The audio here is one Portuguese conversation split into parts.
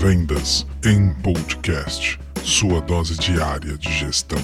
Vendas em Podcast, sua dose diária de gestão.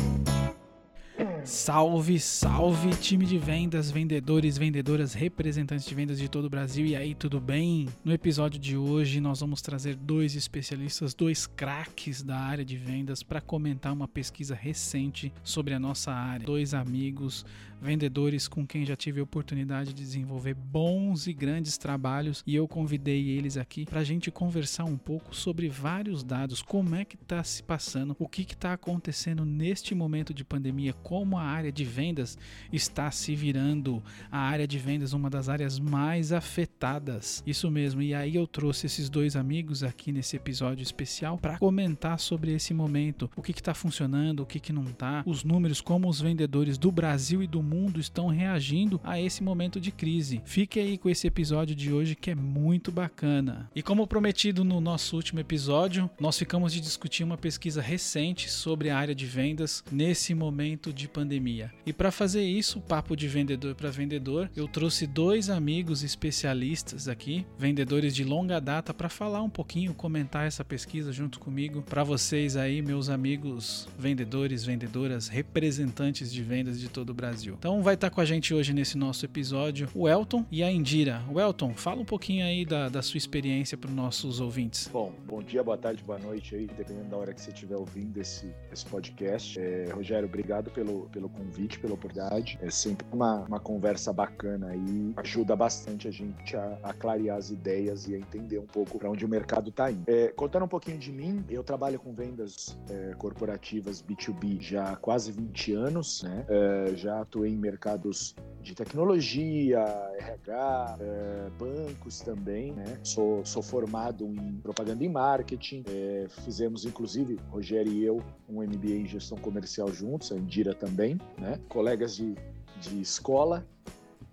Salve, salve, time de vendas, vendedores, vendedoras, representantes de vendas de todo o Brasil. E aí, tudo bem? No episódio de hoje, nós vamos trazer dois especialistas, dois craques da área de vendas para comentar uma pesquisa recente sobre a nossa área. Dois amigos vendedores com quem já tive a oportunidade de desenvolver bons e grandes trabalhos e eu convidei eles aqui para a gente conversar um pouco sobre vários dados, como é que está se passando, o que está acontecendo neste momento de pandemia, como a área de vendas está se virando, a área de vendas uma das áreas mais afetadas. Isso mesmo. E aí eu trouxe esses dois amigos aqui nesse episódio especial para comentar sobre esse momento, o que está funcionando, o que, que não está, os números, como os vendedores do Brasil e do mundo mundo estão reagindo a esse momento de crise. Fique aí com esse episódio de hoje que é muito bacana. E como prometido no nosso último episódio, nós ficamos de discutir uma pesquisa recente sobre a área de vendas nesse momento de pandemia. E para fazer isso, papo de vendedor para vendedor, eu trouxe dois amigos especialistas aqui, vendedores de longa data, para falar um pouquinho, comentar essa pesquisa junto comigo para vocês aí, meus amigos vendedores, vendedoras, representantes de vendas de todo o Brasil. Então vai estar com a gente hoje nesse nosso episódio o Elton e a Indira. O Elton, fala um pouquinho aí da, da sua experiência para os nossos ouvintes. Bom, bom dia, boa tarde, boa noite aí, dependendo da hora que você estiver ouvindo esse, esse podcast. É, Rogério, obrigado pelo, pelo convite, pela oportunidade. É sempre uma, uma conversa bacana aí, ajuda bastante a gente a, a clarear as ideias e a entender um pouco para onde o mercado está indo. É, contando um pouquinho de mim, eu trabalho com vendas é, corporativas B2B já há quase 20 anos, né? É, já atuei em mercados de tecnologia, RH, é, bancos também, né? Sou, sou formado em propaganda e marketing. É, fizemos, inclusive, Rogério e eu, um MBA em gestão comercial juntos, a Indira também, né? Colegas de, de escola.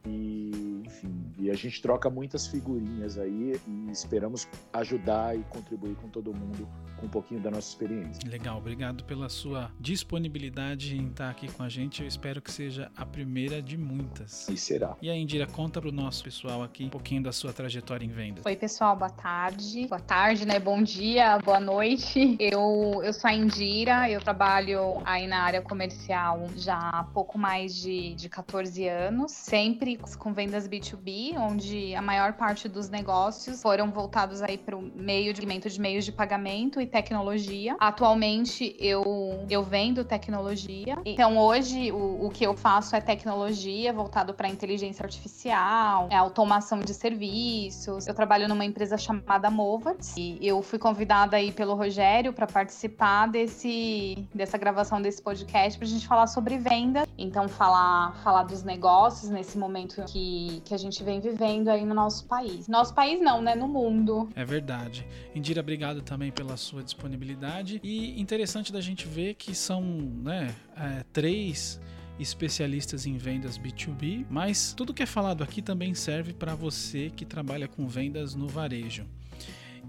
E, enfim, e a gente troca muitas figurinhas aí e esperamos ajudar e contribuir com todo mundo um pouquinho da nossa experiência. Legal, obrigado pela sua disponibilidade em estar aqui com a gente. Eu espero que seja a primeira de muitas. E será. E aí, Indira, conta para o nosso pessoal aqui um pouquinho da sua trajetória em vendas. Oi, pessoal, boa tarde. Boa tarde, né? Bom dia, boa noite. Eu, eu sou a Indira, eu trabalho aí na área comercial já há pouco mais de, de 14 anos, sempre com vendas B2B, onde a maior parte dos negócios foram voltados aí para o meio de, de meios de pagamento e tecnologia. Atualmente eu, eu vendo tecnologia. Então hoje o, o que eu faço é tecnologia voltado para inteligência artificial, é automação de serviços. Eu trabalho numa empresa chamada Movat e eu fui convidada aí pelo Rogério para participar desse dessa gravação desse podcast para a gente falar sobre venda. Então falar falar dos negócios nesse momento que, que a gente vem vivendo aí no nosso país. Nosso país não, né? No mundo. É verdade. Indira, obrigado também pela sua sua disponibilidade. E interessante da gente ver que são né, é, três especialistas em vendas B2B, mas tudo que é falado aqui também serve para você que trabalha com vendas no varejo.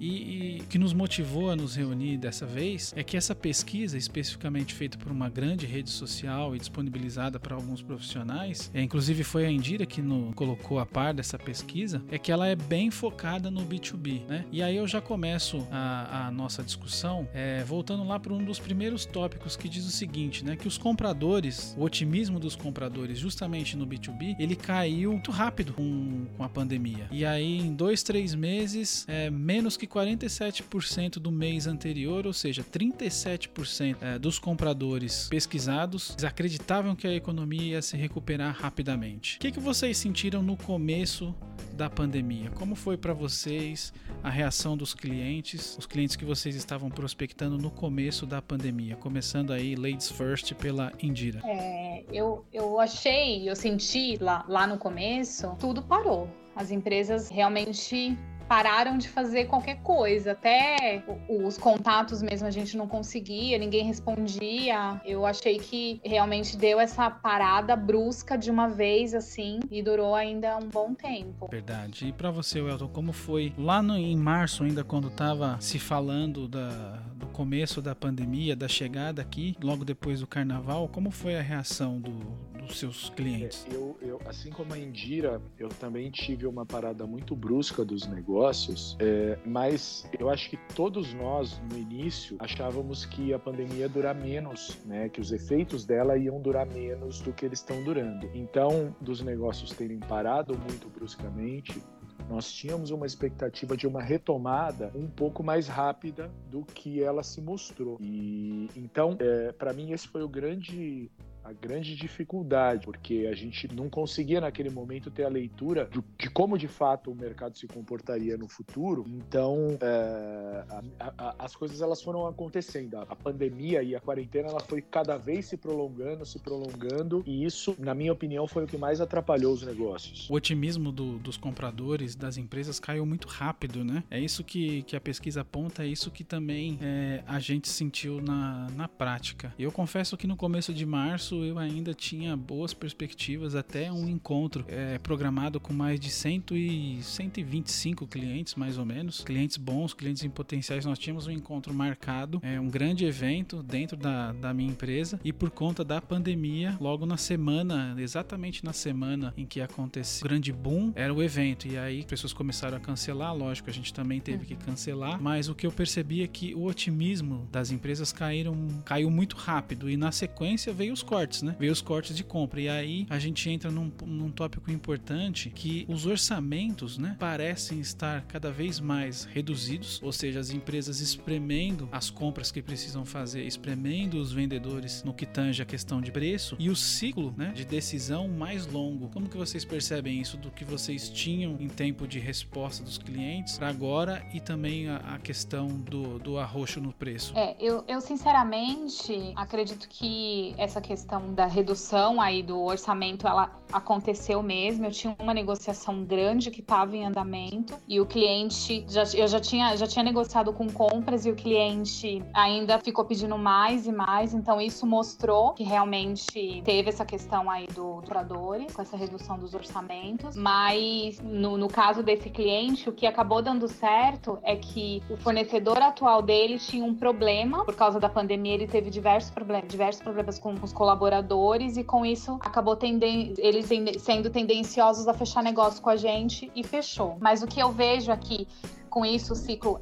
E, o que nos motivou a nos reunir dessa vez é que essa pesquisa, especificamente feita por uma grande rede social e disponibilizada para alguns profissionais, é, inclusive foi a Indira que no, colocou a par dessa pesquisa, é que ela é bem focada no B2B. Né? E aí eu já começo a, a nossa discussão é, voltando lá para um dos primeiros tópicos que diz o seguinte, né? que os compradores, o otimismo dos compradores justamente no B2B, ele caiu muito rápido com, com a pandemia. E aí em dois, três meses, é, menos que 47% do mês anterior, ou seja, 37% é, dos compradores pesquisados acreditavam que a economia ia se recuperar rapidamente. O que, que vocês sentiram no começo da pandemia? Como foi para vocês a reação dos clientes, os clientes que vocês estavam prospectando no começo da pandemia? Começando aí, ladies first, pela Indira. É, eu, eu achei, eu senti lá, lá no começo, tudo parou. As empresas realmente pararam de fazer qualquer coisa. Até os contatos mesmo a gente não conseguia, ninguém respondia. Eu achei que realmente deu essa parada brusca de uma vez assim e durou ainda um bom tempo. Verdade. E para você, Welton, como foi lá no, em março ainda quando tava se falando da, do começo da pandemia, da chegada aqui, logo depois do carnaval, como foi a reação do, dos seus clientes? É, eu, eu, assim como a Indira, eu também tive uma parada muito brusca dos negócios, é, mas eu acho que todos nós, no início, achávamos que a pandemia ia durar menos, né? Que os efeitos dela iam durar menos do que eles estão durando. Então, dos negócios terem parado muito bruscamente, nós tínhamos uma expectativa de uma retomada um pouco mais rápida do que ela se mostrou. E então, é, para mim, esse foi o grande a grande dificuldade, porque a gente não conseguia naquele momento ter a leitura de, como de fato o mercado se comportaria no futuro. Então, é, a, a, as coisas elas foram acontecendo. A, a, pandemia e a quarentena ela foi cada vez se prolongando, se prolongando, e isso, na minha opinião, foi o que mais atrapalhou os negócios. O otimismo do, dos compradores, das empresas, caiu muito rápido, né? É isso que, que a pesquisa aponta, é isso que também é, a gente sentiu na, na prática. Eu confesso que no começo de março eu ainda tinha boas perspectivas, até um encontro é, programado com mais de 100 e 125 clientes, mais ou menos. Clientes bons, clientes em potenciais. Nós tínhamos um encontro marcado, é, um grande evento dentro da, da minha empresa e por conta da pandemia, logo na semana, exatamente na semana em que aconteceu o grande boom, era o evento. E aí pessoas começaram a cancelar, lógico, a gente também teve que cancelar, mas o que eu percebi é que o otimismo das empresas caíram, caiu muito rápido e na sequência veio os cortes cortes, né? Veio os cortes de compra. E aí a gente entra num, num tópico importante que os orçamentos, né, parecem estar cada vez mais reduzidos, ou seja, as empresas espremendo as compras que precisam fazer, espremendo os vendedores no que tange a questão de preço e o ciclo, né, de decisão mais longo. Como que vocês percebem isso do que vocês tinham em tempo de resposta dos clientes para agora e também a, a, questão do, do arroxo no preço? É, eu, eu sinceramente acredito que essa questão questão da redução aí do orçamento, ela aconteceu mesmo. Eu tinha uma negociação grande que estava em andamento e o cliente, já, eu já tinha, já tinha negociado com compras e o cliente ainda ficou pedindo mais e mais. Então isso mostrou que realmente teve essa questão aí do operadores, com essa redução dos orçamentos. Mas no, no caso desse cliente, o que acabou dando certo é que o fornecedor atual dele tinha um problema por causa da pandemia. Ele teve diversos problemas, diversos problemas com os colaboradores colaboradores e com isso acabou tenden eles sendo tendenciosos a fechar negócio com a gente e fechou. Mas o que eu vejo aqui com isso, o ciclo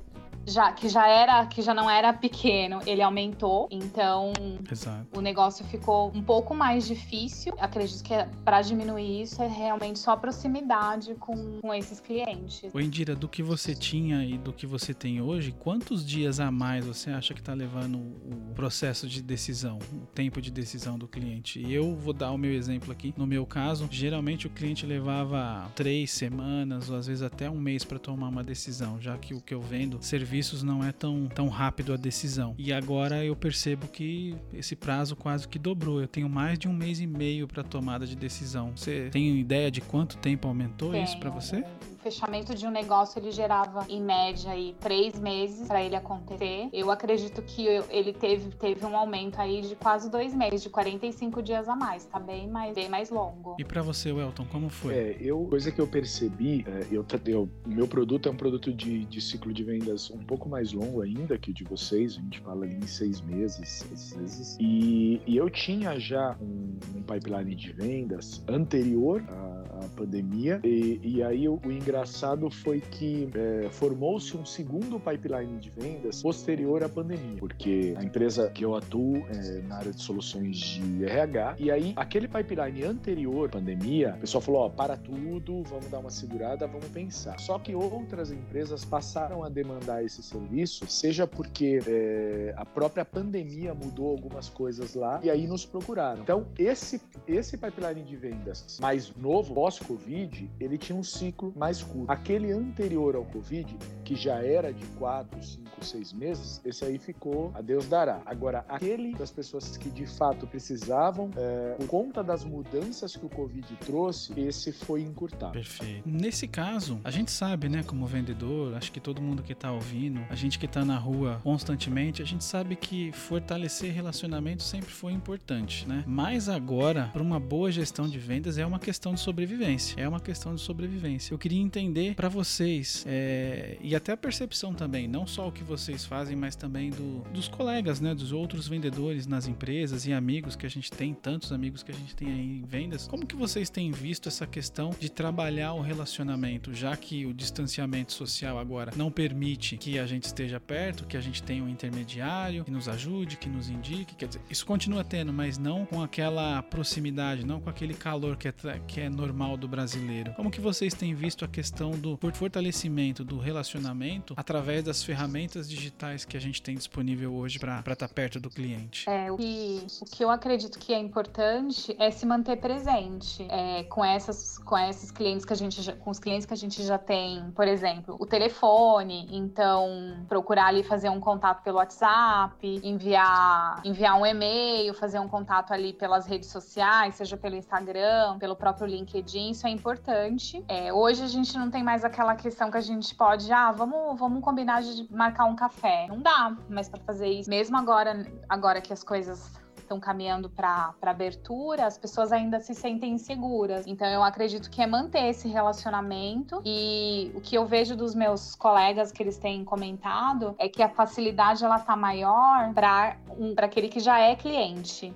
já que já era que já não era pequeno, ele aumentou. Então, Exato. o negócio ficou um pouco mais difícil. Acredito que para diminuir isso é realmente só proximidade com, com esses clientes. O Indira, do que você tinha e do que você tem hoje, quantos dias a mais você acha que está levando o processo de decisão, o tempo de decisão do cliente? Eu vou dar o meu exemplo aqui. No meu caso, geralmente o cliente levava três semanas ou às vezes até um mês para tomar uma decisão, já que o que eu vendo serviço serviços não é tão, tão rápido a decisão. E agora eu percebo que esse prazo quase que dobrou. Eu tenho mais de um mês e meio para tomada de decisão. Você tem ideia de quanto tempo aumentou isso para você? Fechamento de um negócio ele gerava em média aí três meses para ele acontecer. Eu acredito que ele teve, teve um aumento aí de quase dois meses, de 45 dias a mais, tá bem mais, bem mais longo. E para você, Welton, como foi? É, eu, coisa que eu percebi, é, eu, eu, meu produto é um produto de, de ciclo de vendas um pouco mais longo ainda que o de vocês, a gente fala ali em seis meses, seis meses. E, e eu tinha já um, um pipeline de vendas anterior à, à pandemia, e, e aí o, o engraçado foi que é, formou-se um segundo pipeline de vendas posterior à pandemia, porque a empresa que eu atuo é na área de soluções de RH, e aí aquele pipeline anterior à pandemia, o pessoal falou: ó, para tudo, vamos dar uma segurada, vamos pensar. Só que outras empresas passaram a demandar esse serviço, seja porque é, a própria pandemia mudou algumas coisas lá, e aí nos procuraram. Então, esse, esse pipeline de vendas mais novo, pós-Covid, ele tinha um ciclo mais curto. Aquele anterior ao Covid, que já era de 4, 5, 6 meses, esse aí ficou a Deus dará. Agora, aquele das pessoas que de fato precisavam, é, por conta das mudanças que o Covid trouxe, esse foi encurtado. Perfeito. Nesse caso, a gente sabe, né, como vendedor, acho que todo mundo que está ouvindo, a gente que está na rua constantemente, a gente sabe que fortalecer relacionamentos sempre foi importante, né? Mas agora, para uma boa gestão de vendas, é uma questão de sobrevivência. É uma questão de sobrevivência. Eu queria entender para vocês é, e até a percepção também, não só o que vocês fazem, mas também do, dos colegas, né, dos outros vendedores nas empresas e amigos que a gente tem, tantos amigos que a gente tem aí em vendas. Como que vocês têm visto essa questão de trabalhar o relacionamento, já que o distanciamento social agora não permite que a gente esteja perto, que a gente tenha um intermediário que nos ajude, que nos indique, quer dizer, isso continua tendo, mas não com aquela proximidade, não com aquele calor que é, que é normal do brasileiro. Como que vocês têm visto a questão do fortalecimento do relacionamento através das ferramentas digitais que a gente tem disponível hoje para estar tá perto do cliente? É, o, que, o que eu acredito que é importante é se manter presente é, com essas com esses clientes que a gente já, com os clientes que a gente já tem, por exemplo, o telefone, então procurar ali fazer um contato pelo WhatsApp, enviar enviar um e-mail, fazer um contato ali pelas redes sociais, seja pelo Instagram, pelo próprio LinkedIn, isso é importante. É, hoje a gente não tem mais aquela questão que a gente pode, ah, vamos, vamos combinar de marcar um café. Não dá, mas para fazer isso, mesmo agora, agora que as coisas estão caminhando para abertura, as pessoas ainda se sentem inseguras. Então eu acredito que é manter esse relacionamento e o que eu vejo dos meus colegas que eles têm comentado é que a facilidade ela tá maior para um, para aquele que já é cliente.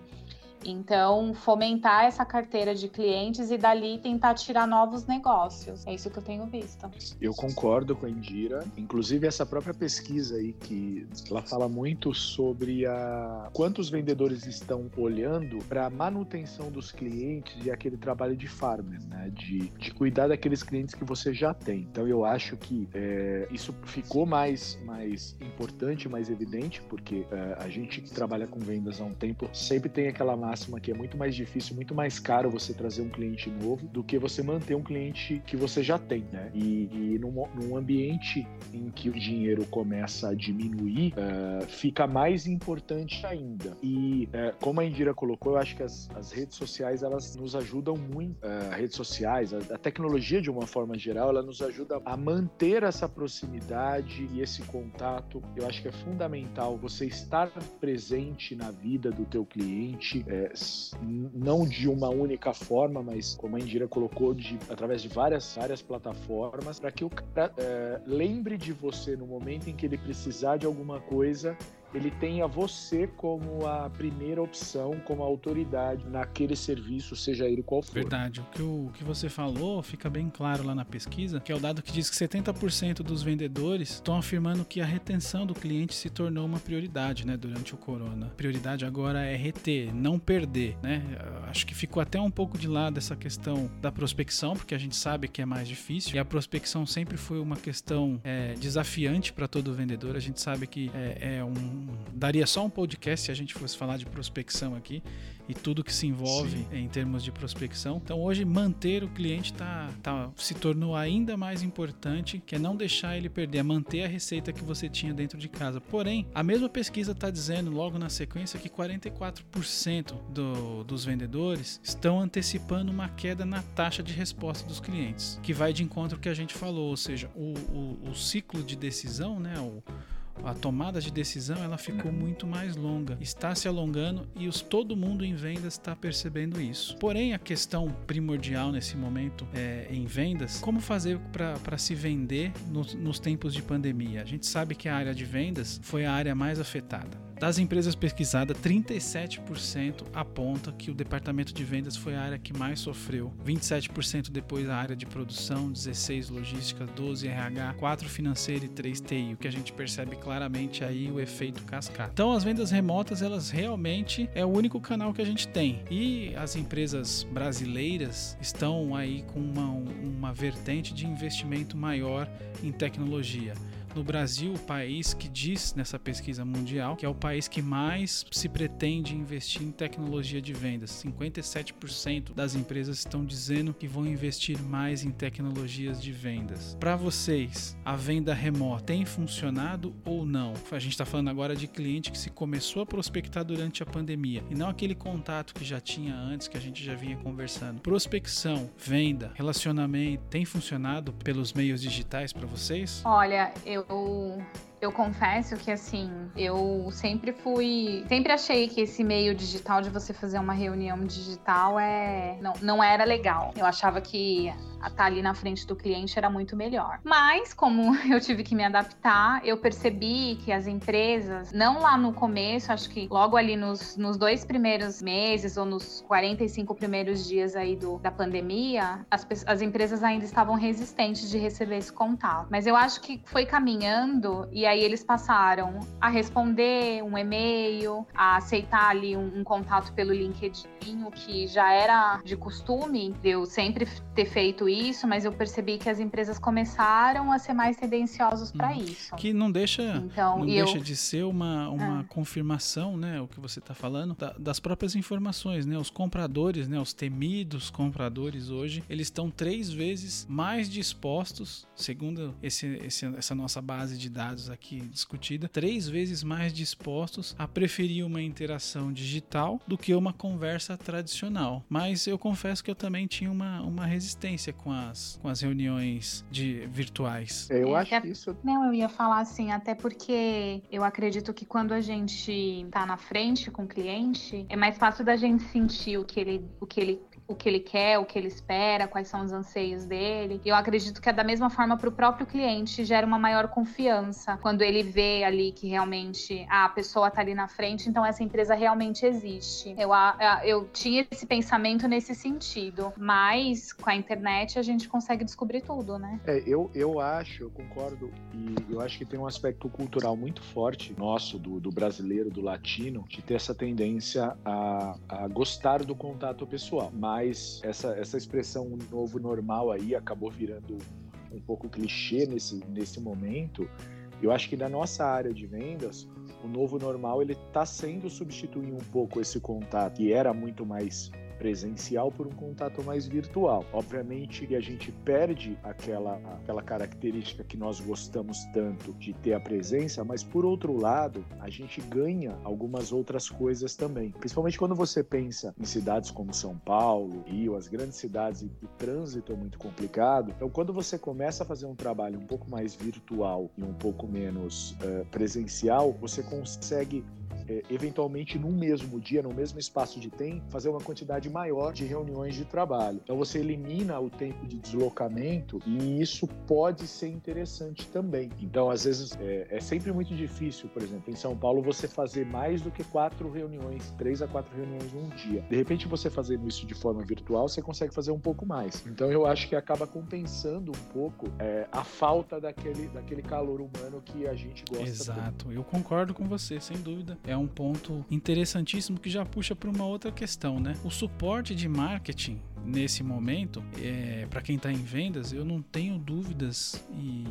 Então, fomentar essa carteira de clientes e dali tentar tirar novos negócios. É isso que eu tenho visto. Eu concordo com a Indira. Inclusive, essa própria pesquisa aí, que ela fala muito sobre a quantos vendedores estão olhando para a manutenção dos clientes e aquele trabalho de farmer, né? De, de cuidar daqueles clientes que você já tem. Então, eu acho que é, isso ficou mais, mais importante, mais evidente, porque é, a gente que trabalha com vendas há um tempo sempre tem aquela máxima que é muito mais difícil, muito mais caro você trazer um cliente novo do que você manter um cliente que você já tem, né? E, e num, num ambiente em que o dinheiro começa a diminuir, uh, fica mais importante ainda. E uh, como a Indira colocou, eu acho que as, as redes sociais elas nos ajudam muito. Uh, redes sociais, a, a tecnologia de uma forma geral, ela nos ajuda a manter essa proximidade e esse contato. Eu acho que é fundamental você estar presente na vida do teu cliente, é, não de uma única forma, mas como a Indira colocou, de, através de várias, várias plataformas, para que o cara é, lembre de você no momento em que ele precisar de alguma coisa ele tenha você como a primeira opção, como autoridade naquele serviço, seja ele qual for. Verdade. O que, o, o que você falou fica bem claro lá na pesquisa, que é o dado que diz que 70% dos vendedores estão afirmando que a retenção do cliente se tornou uma prioridade, né, durante o corona. A prioridade agora é reter, não perder, né? Acho que ficou até um pouco de lado essa questão da prospecção, porque a gente sabe que é mais difícil, e a prospecção sempre foi uma questão é, desafiante para todo vendedor. A gente sabe que é, é um daria só um podcast se a gente fosse falar de prospecção aqui e tudo que se envolve Sim. em termos de prospecção. Então hoje manter o cliente tá, tá, se tornou ainda mais importante, que é não deixar ele perder, é manter a receita que você tinha dentro de casa. Porém, a mesma pesquisa está dizendo logo na sequência que 44% do, dos vendedores estão antecipando uma queda na taxa de resposta dos clientes, que vai de encontro ao que a gente falou, ou seja, o, o, o ciclo de decisão, né, o, a tomada de decisão ela ficou muito mais longa, está se alongando e os, todo mundo em vendas está percebendo isso. Porém, a questão primordial nesse momento é, em vendas, como fazer para se vender no, nos tempos de pandemia? A gente sabe que a área de vendas foi a área mais afetada. Das empresas pesquisadas, 37% aponta que o departamento de vendas foi a área que mais sofreu. 27% depois a área de produção, 16 logística, 12 RH, 4 financeiro e 3 TI. O que a gente percebe claramente aí o efeito cascata. Então as vendas remotas, elas realmente é o único canal que a gente tem. E as empresas brasileiras estão aí com uma, uma vertente de investimento maior em tecnologia no Brasil, o país que diz nessa pesquisa mundial que é o país que mais se pretende investir em tecnologia de vendas. 57% das empresas estão dizendo que vão investir mais em tecnologias de vendas. Para vocês, a venda remota tem funcionado ou não? A gente está falando agora de cliente que se começou a prospectar durante a pandemia e não aquele contato que já tinha antes, que a gente já vinha conversando. Prospecção, venda, relacionamento, tem funcionado pelos meios digitais para vocês? Olha, eu eu Eu confesso que assim, eu sempre fui, sempre achei que esse meio digital de você fazer uma reunião digital é não, não era legal. Eu achava que estar tá ali na frente do cliente era muito melhor. Mas, como eu tive que me adaptar, eu percebi que as empresas, não lá no começo, acho que logo ali nos, nos dois primeiros meses ou nos 45 primeiros dias aí do, da pandemia, as, as empresas ainda estavam resistentes de receber esse contato. Mas eu acho que foi caminhando e aí eles passaram a responder um e-mail, a aceitar ali um, um contato pelo LinkedIn, o que já era de costume, eu sempre ter feito isso, mas eu percebi que as empresas começaram a ser mais tendenciosos para hum, isso. Que não deixa, então, não deixa de ser uma, uma ah. confirmação, né, o que você está falando, da, das próprias informações, né, os compradores, né, os temidos compradores hoje, eles estão três vezes mais dispostos, segundo esse, esse, essa nossa base de dados aqui discutida, três vezes mais dispostos a preferir uma interação digital do que uma conversa tradicional. Mas eu confesso que eu também tinha uma, uma resistência com as, com as reuniões de virtuais. É, eu acho que isso. Não, eu ia falar assim, até porque eu acredito que quando a gente tá na frente com o cliente, é mais fácil da gente sentir o que ele, o que ele o que ele quer, o que ele espera, quais são os anseios dele. Eu acredito que é da mesma forma para o próprio cliente gera uma maior confiança quando ele vê ali que realmente a pessoa está ali na frente, então essa empresa realmente existe. Eu, eu tinha esse pensamento nesse sentido, mas com a internet a gente consegue descobrir tudo, né? É, eu, eu acho, eu concordo, e eu acho que tem um aspecto cultural muito forte nosso, do, do brasileiro, do latino, de ter essa tendência a, a gostar do contato pessoal. Mas mas essa, essa expressão novo normal aí acabou virando um pouco clichê nesse, nesse momento. Eu acho que na nossa área de vendas, o novo normal ele está sendo substituir um pouco esse contato que era muito mais presencial por um contato mais virtual. Obviamente que a gente perde aquela, aquela característica que nós gostamos tanto de ter a presença, mas por outro lado, a gente ganha algumas outras coisas também. Principalmente quando você pensa em cidades como São Paulo, Rio, as grandes cidades em que o trânsito é muito complicado. Então, quando você começa a fazer um trabalho um pouco mais virtual e um pouco menos uh, presencial, você consegue eventualmente num mesmo dia, no mesmo espaço de tempo, fazer uma quantidade maior de reuniões de trabalho. Então você elimina o tempo de deslocamento e isso pode ser interessante também. Então, às vezes, é, é sempre muito difícil, por exemplo, em São Paulo, você fazer mais do que quatro reuniões, três a quatro reuniões num dia. De repente, você fazendo isso de forma virtual, você consegue fazer um pouco mais. Então, eu acho que acaba compensando um pouco é, a falta daquele, daquele calor humano que a gente gosta. Exato, eu concordo com você, sem dúvida. É é um ponto interessantíssimo que já puxa para uma outra questão, né? O suporte de marketing nesse momento, é, para quem está em vendas, eu não tenho dúvidas e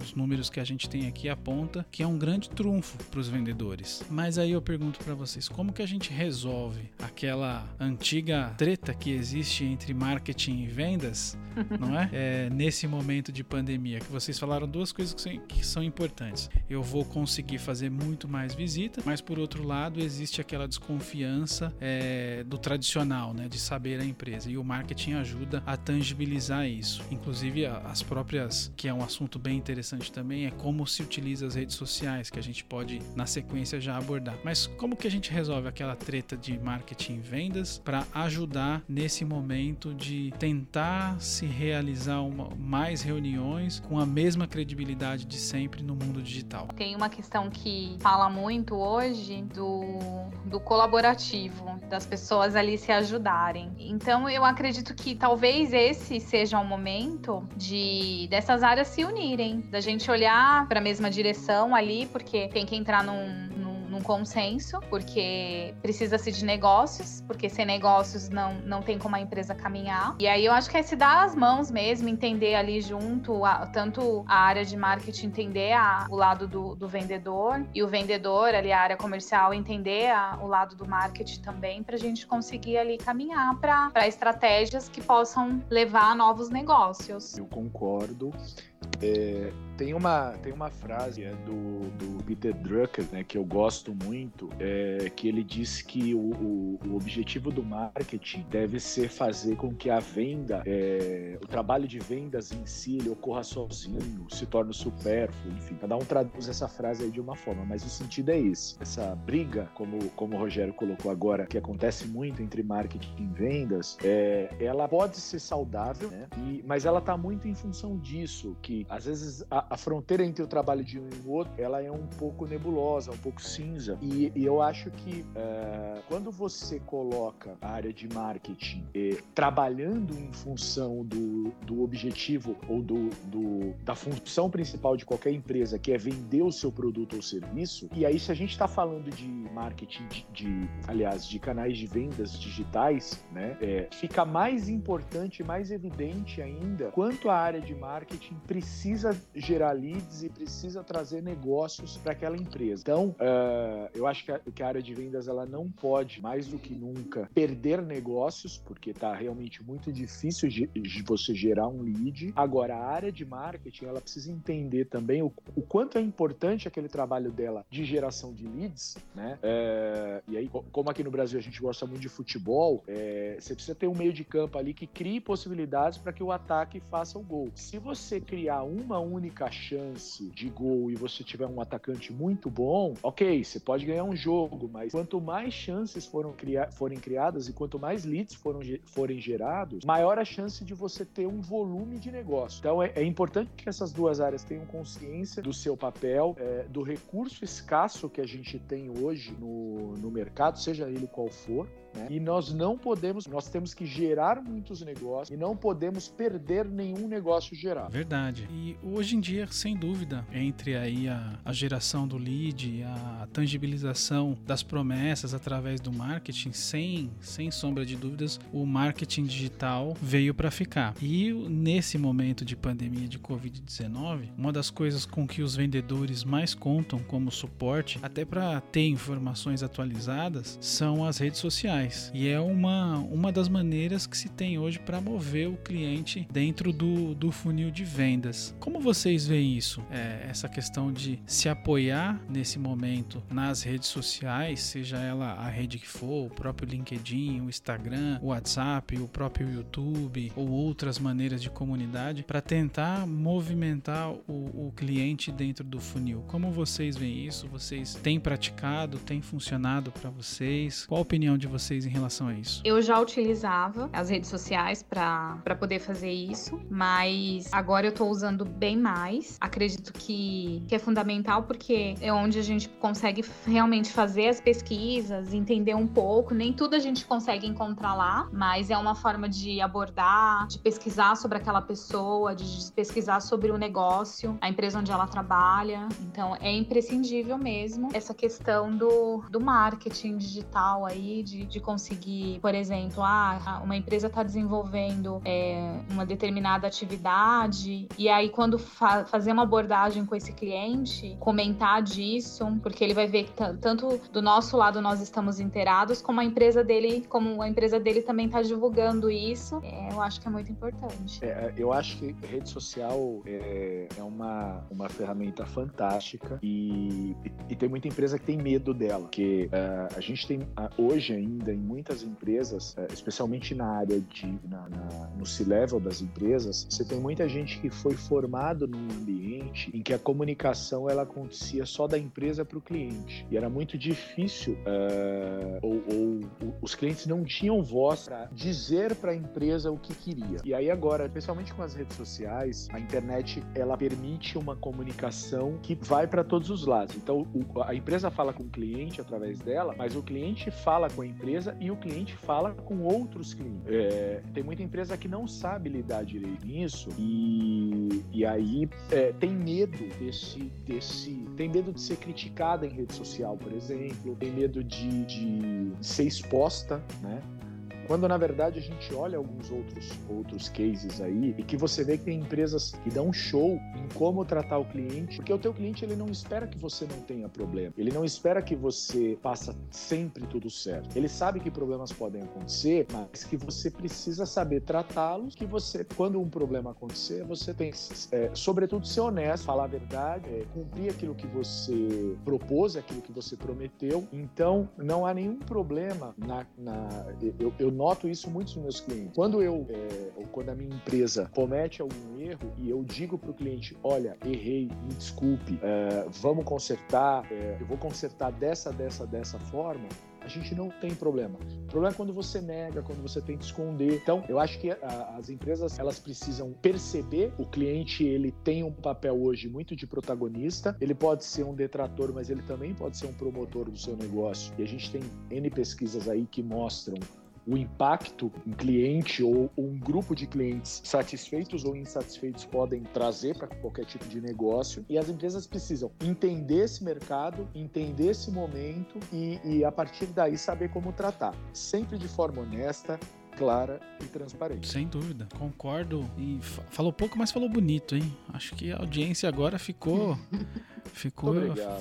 os números que a gente tem aqui aponta que é um grande trunfo para os vendedores. Mas aí eu pergunto para vocês, como que a gente resolve aquela antiga treta que existe entre marketing e vendas, não é? é nesse momento de pandemia, que vocês falaram duas coisas que são, que são importantes. Eu vou conseguir fazer muito mais visita, mas por outro lado existe aquela desconfiança é, do tradicional, né, de saber a empresa. E o marketing marketing ajuda a tangibilizar isso. Inclusive, as próprias, que é um assunto bem interessante também, é como se utiliza as redes sociais, que a gente pode, na sequência, já abordar. Mas como que a gente resolve aquela treta de marketing e vendas para ajudar nesse momento de tentar se realizar uma, mais reuniões com a mesma credibilidade de sempre no mundo digital? Tem uma questão que fala muito hoje do, do colaborativo, das pessoas ali se ajudarem. Então, eu acredito que talvez esse seja o momento de dessas áreas se unirem, da gente olhar para a mesma direção ali, porque tem que entrar num, num consenso, porque precisa-se de negócios, porque sem negócios não, não tem como a empresa caminhar. E aí eu acho que é se dar as mãos mesmo, entender ali junto, a, tanto a área de marketing entender a, o lado do, do, vendedor e o vendedor ali, a área comercial, entender a, o lado do marketing também, para a gente conseguir ali caminhar para estratégias que possam levar a novos negócios. Eu concordo. É, tem uma, tem uma frase é, do, do Peter Drucker, né, que eu gosto muito, é, que ele diz que o, o, o, objetivo do marketing deve ser fazer com que a venda, é, o trabalho de vendas em si, ele ocorra sozinho, se torne supérfluo, enfim. Cada um traduz essa frase aí de uma forma, mas o sentido é esse. Essa briga, como, como o Rogério colocou agora, que acontece muito entre marketing e vendas, é, ela pode ser saudável, né, e, mas ela está muito em função disso, que às vezes a, a fronteira entre o trabalho de um e o outro, ela é um pouco nebulosa, um pouco cinza. E, e eu acho que uh, quando você coloca a área de marketing eh, trabalhando em função do, do objetivo ou do, do, da função principal de qualquer empresa, que é vender o seu produto ou serviço, e aí se a gente está falando de marketing, de, de, aliás, de canais de vendas digitais, né, é, fica mais importante, mais evidente ainda quanto a área de marketing precisa gerar gerar leads e precisa trazer negócios para aquela empresa. Então, uh, eu acho que a, que a, área de vendas ela não pode, mais do que nunca, perder negócios, porque está realmente muito difícil de, de, você gerar um lead. Agora, a área de marketing ela precisa entender também o, o quanto é importante aquele trabalho dela de geração de leads, né? Uh, e aí, como aqui no Brasil a gente gosta muito de futebol, é, você precisa ter um meio de campo ali que crie possibilidades para que o ataque faça o gol. Se você criar uma única chance de gol e você tiver um atacante muito bom, ok, você pode ganhar um jogo, mas quanto mais chances foram cria forem criadas e quanto mais leads foram, forem gerados, maior a chance de você ter um volume de negócio. Então é, é importante que essas duas áreas tenham consciência do seu papel, é, do recurso escasso que a gente tem hoje no, no mercado, seja ele qual for, né? E nós não podemos, nós temos que gerar muitos negócios e não podemos perder nenhum negócio gerado. Verdade. E hoje em dia, sem dúvida, entre aí a, a geração do lead, a tangibilização das promessas através do marketing, sem, sem sombra de dúvidas, o marketing digital veio para ficar. E nesse momento de pandemia de Covid-19, uma das coisas com que os vendedores mais contam como suporte, até para ter informações atualizadas, são as redes sociais E é uma, uma das maneiras que se tem hoje para mover o cliente dentro do, do funil de vendas. Como vocês veem isso? É, essa questão de se apoiar nesse momento nas redes sociais, seja ela a rede que for, o próprio LinkedIn, o Instagram, o WhatsApp, o próprio YouTube ou outras maneiras de comunidade para tentar movimentar o, o cliente dentro do funil. Como vocês veem isso? Vocês têm praticado? Tem funcionado para vocês? Qual a opinião de vocês? Vocês em relação a isso? Eu já utilizava as redes sociais para poder fazer isso, mas agora eu tô usando bem mais. Acredito que, que é fundamental porque é onde a gente consegue realmente fazer as pesquisas, entender um pouco. Nem tudo a gente consegue encontrar lá, mas é uma forma de abordar, de pesquisar sobre aquela pessoa, de pesquisar sobre o negócio, a empresa onde ela trabalha. Então é imprescindível mesmo essa questão do, do marketing digital aí, de, de conseguir, por exemplo, ah, uma empresa está desenvolvendo é, uma determinada atividade e aí quando fa fazer uma abordagem com esse cliente, comentar disso, porque ele vai ver que tanto do nosso lado nós estamos inteirados, como a empresa dele, como a empresa dele também está divulgando isso, é, eu acho que é muito importante. É, eu acho que rede social é, é uma, uma ferramenta fantástica e, e, e, tem muita empresa que tem medo dela, porque uh, a gente tem uh, hoje ainda em muitas empresas, é, especialmente na área de na, na, no C-level das empresas, você tem muita gente que foi formado num ambiente em que a comunicação ela acontecia só da empresa para o cliente e era muito difícil uh, ou, ou, os clientes não tinham voz para dizer para a empresa o que queria. E aí agora, especialmente com as redes sociais, a internet ela permite uma comunicação que vai para todos os lados. Então o, a empresa fala com o cliente através dela, mas o cliente fala com a empresa empresa e o cliente fala com outros clientes. É, tem muita empresa que não sabe lidar direito nisso e, e aí é, tem medo desse, desse. Tem medo de ser criticada em rede social, por exemplo, tem medo de, de ser exposta, né? Quando na verdade a gente olha alguns outros, outros cases aí e que você vê que tem empresas que dão show em como tratar o cliente, porque o teu cliente ele não espera que você não tenha problema, ele não espera que você faça sempre tudo certo. Ele sabe que problemas podem acontecer, mas que você precisa saber tratá-los, que você, quando um problema acontecer, você tem, é, sobretudo, ser honesto, falar a verdade, é, cumprir aquilo que você propôs, aquilo que você prometeu. Então, não há nenhum problema na. na eu, eu, noto isso muito nos meus clientes. Quando eu, é, ou quando a minha empresa comete algum erro e eu digo para o cliente: olha, errei, me desculpe, é, vamos consertar, é, eu vou consertar dessa, dessa, dessa forma a gente não tem problema. O problema é quando você nega, quando você tenta esconder. Então, eu acho que a, as empresas elas precisam perceber o cliente ele tem um papel hoje muito de protagonista. Ele pode ser um detrator, mas ele também pode ser um promotor do seu negócio. E a gente tem n pesquisas aí que mostram o impacto um cliente ou, um grupo de clientes satisfeitos ou insatisfeitos podem trazer para qualquer tipo de negócio. E as empresas precisam entender esse mercado, entender esse momento e, e a partir daí saber como tratar. Sempre de forma honesta, clara e transparente. Sem dúvida, concordo. E falou pouco, mas falou bonito, hein? Acho que a audiência agora ficou Ficou,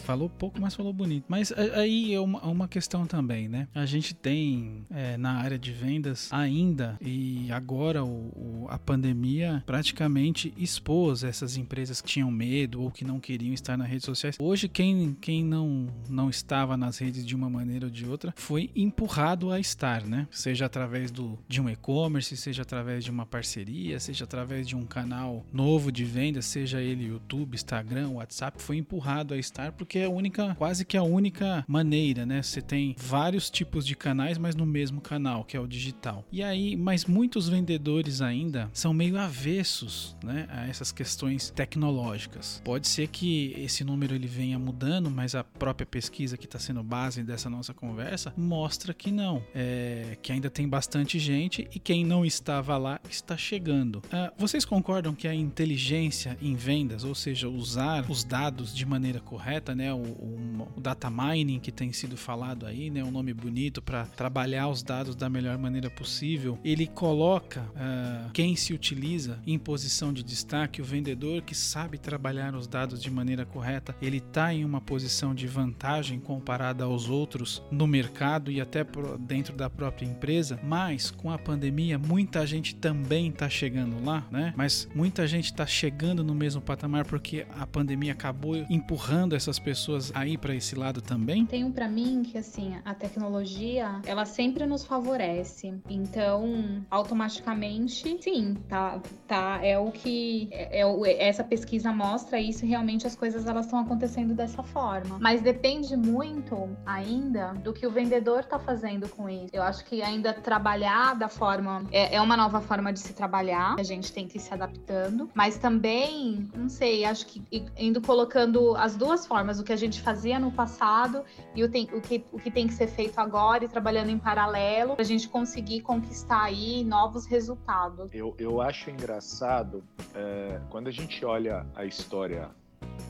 falou pouco, mas falou bonito. Mas aí é uma, uma questão também, né? A gente tem é, na área de vendas ainda e agora o, o, a pandemia praticamente expôs essas empresas que tinham medo ou que não queriam estar nas redes sociais. Hoje quem, quem não, não estava nas redes de uma maneira ou de outra foi empurrado a estar, né? Seja através do, de um e-commerce, seja através de uma parceria, seja através de um canal novo de vendas, seja ele YouTube, Instagram, WhatsApp, foi empurrado empurrado a estar porque é a única, quase que a única maneira, né? Você tem vários tipos de canais, mas no mesmo canal, que é o digital. E aí, mas muitos vendedores ainda são meio avessos, né, a essas questões tecnológicas. Pode ser que esse número ele venha mudando, mas a própria pesquisa que está sendo base dessa nossa conversa mostra que não, é, que ainda tem bastante gente e quem não estava lá está chegando. Uh, vocês concordam que a inteligência em vendas, ou seja, usar os dados de maneira correta, né? O, o, o, data mining que tem sido falado aí, né? Um nome bonito para trabalhar os dados da melhor maneira possível. Ele coloca uh, quem se utiliza em posição de destaque, o vendedor que sabe trabalhar os dados de maneira correta, ele está em uma posição de vantagem comparada aos outros no mercado e até dentro da própria empresa. Mas com a pandemia, muita gente também está chegando lá, né? Mas muita gente está chegando no mesmo patamar porque a pandemia acabou empurrando essas pessoas aí para esse lado também? Tenho para mim que assim, a tecnologia, ela sempre nos favorece. Então, automaticamente, sim, tá, tá é o que é, é essa pesquisa mostra isso, realmente as coisas elas estão acontecendo dessa forma. Mas depende muito ainda do que o vendedor tá fazendo com isso. Eu acho que ainda trabalhar da forma é, é uma nova forma de se trabalhar, a gente tem que ir se adaptando, mas também, não sei, acho que indo colocando as duas formas, o que a gente fazia no passado e o, tem, o, que, o que tem que ser feito agora e trabalhando em paralelo para a gente conseguir conquistar aí novos resultados. Eu, eu acho engraçado é, quando a gente olha a história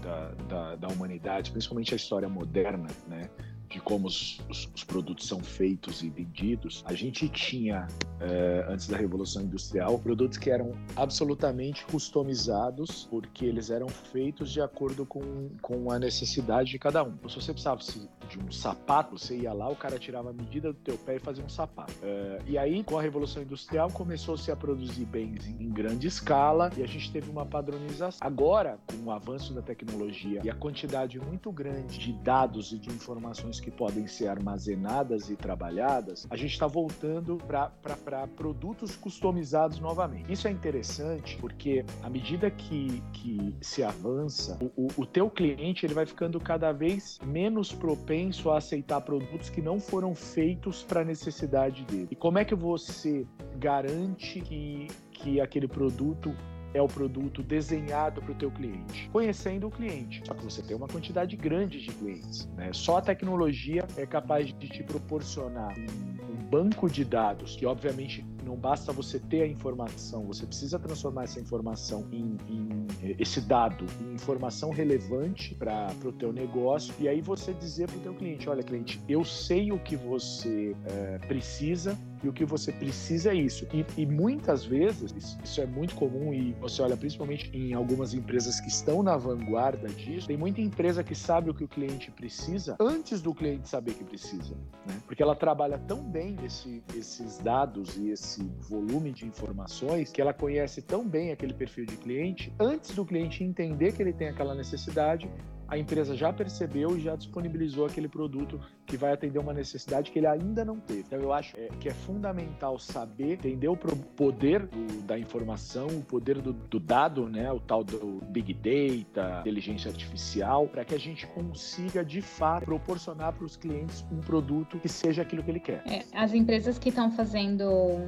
da, da, da humanidade, principalmente a história moderna, né? De como os, os, os, produtos são feitos e vendidos, a gente tinha, é, antes da Revolução Industrial, produtos que eram absolutamente customizados, porque eles eram feitos de acordo com, com a necessidade de cada um. Então, se você precisava de um sapato, você ia lá, o cara tirava a medida do teu pé e fazia um sapato. É, e aí, com a Revolução Industrial, começou-se a produzir bens em grande escala e a gente teve uma padronização. Agora, com o avanço da tecnologia e a quantidade muito grande de dados e de informações que podem ser armazenadas e trabalhadas, a gente está voltando para produtos customizados novamente. Isso é interessante porque à medida que, que se avança, o, o, o teu cliente ele vai ficando cada vez menos propenso a aceitar produtos que não foram feitos para a necessidade dele. E como é que você garante que, que aquele produto é o produto desenhado para o teu cliente, conhecendo o cliente. Só que você tem uma quantidade grande de clientes. Né? Só a tecnologia é capaz de te proporcionar um, um banco de dados que, obviamente, não basta você ter a informação, você precisa transformar essa informação em, em esse dado em informação relevante para o teu negócio e aí você dizer para o teu cliente, olha cliente, eu sei o que você é, precisa, e o que você precisa é isso. E, e muitas vezes, isso é muito comum e você olha principalmente em algumas empresas que estão na vanguarda disso, tem muita empresa que sabe o que o cliente precisa antes do cliente saber que precisa, né? Porque ela trabalha tão bem esse, esses dados e esse volume de informações que ela conhece tão bem aquele perfil de cliente antes do cliente entender que ele tem aquela necessidade a empresa já percebeu e já disponibilizou aquele produto que vai atender uma necessidade que ele ainda não teve. Então eu acho é, que é fundamental saber, entender o poder do, da informação, o poder do, do, dado, né, o tal do big data, inteligência artificial, para que a gente consiga de fato proporcionar para os clientes um produto que seja aquilo que ele quer. É, as empresas que estão fazendo